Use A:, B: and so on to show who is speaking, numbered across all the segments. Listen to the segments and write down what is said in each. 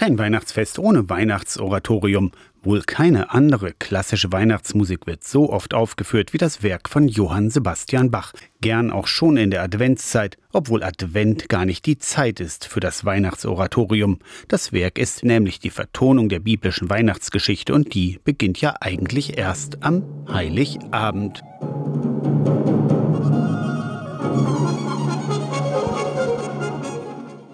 A: Kein Weihnachtsfest ohne Weihnachtsoratorium. Wohl keine andere klassische Weihnachtsmusik wird so oft aufgeführt wie das Werk von Johann Sebastian Bach. Gern auch schon in der Adventszeit, obwohl Advent gar nicht die Zeit ist für das Weihnachtsoratorium. Das Werk ist nämlich die Vertonung der biblischen Weihnachtsgeschichte und die beginnt ja eigentlich erst am Heiligabend.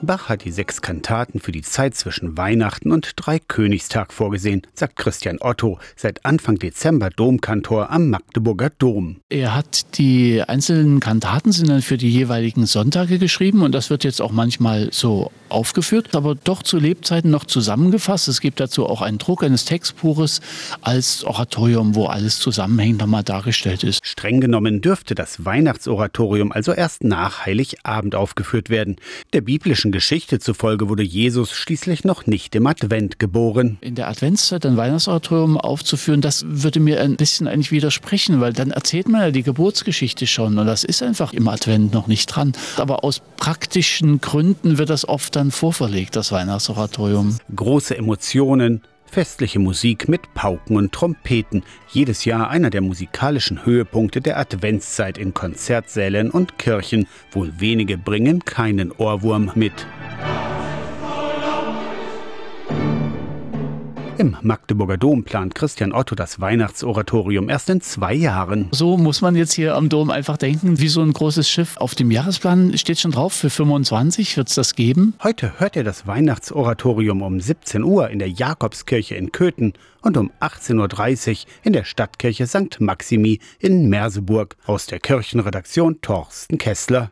A: Bach hat die sechs Kantaten für die Zeit zwischen Weihnachten und Dreikönigstag vorgesehen, sagt Christian Otto, seit Anfang Dezember Domkantor am Magdeburger Dom.
B: Er hat die einzelnen Kantaten sind dann für die jeweiligen Sonntage geschrieben und das wird jetzt auch manchmal so aufgeführt, aber doch zu Lebzeiten noch zusammengefasst. Es gibt dazu auch einen Druck eines Textbuches als Oratorium, wo alles zusammenhängend nochmal dargestellt ist.
A: Streng genommen dürfte das Weihnachtsoratorium also erst nach Heiligabend aufgeführt werden. Der biblischen Geschichte zufolge wurde Jesus schließlich noch nicht im Advent geboren.
B: In der Adventszeit ein Weihnachtsoratorium aufzuführen, das würde mir ein bisschen eigentlich widersprechen, weil dann erzählt man ja die Geburtsgeschichte schon und das ist einfach im Advent noch nicht dran. Aber aus praktischen Gründen wird das oft dann vorverlegt, das Weihnachtsoratorium.
A: Große Emotionen, Festliche Musik mit Pauken und Trompeten. Jedes Jahr einer der musikalischen Höhepunkte der Adventszeit in Konzertsälen und Kirchen. Wohl wenige bringen keinen Ohrwurm mit. Im Magdeburger Dom plant Christian Otto das Weihnachtsoratorium erst in zwei Jahren.
B: So muss man jetzt hier am Dom einfach denken, wie so ein großes Schiff. Auf dem Jahresplan steht schon drauf, für 25 wird es das geben.
A: Heute hört ihr das Weihnachtsoratorium um 17 Uhr in der Jakobskirche in Köthen und um 18.30 Uhr in der Stadtkirche St. Maximi in Merseburg. Aus der Kirchenredaktion Torsten Kessler.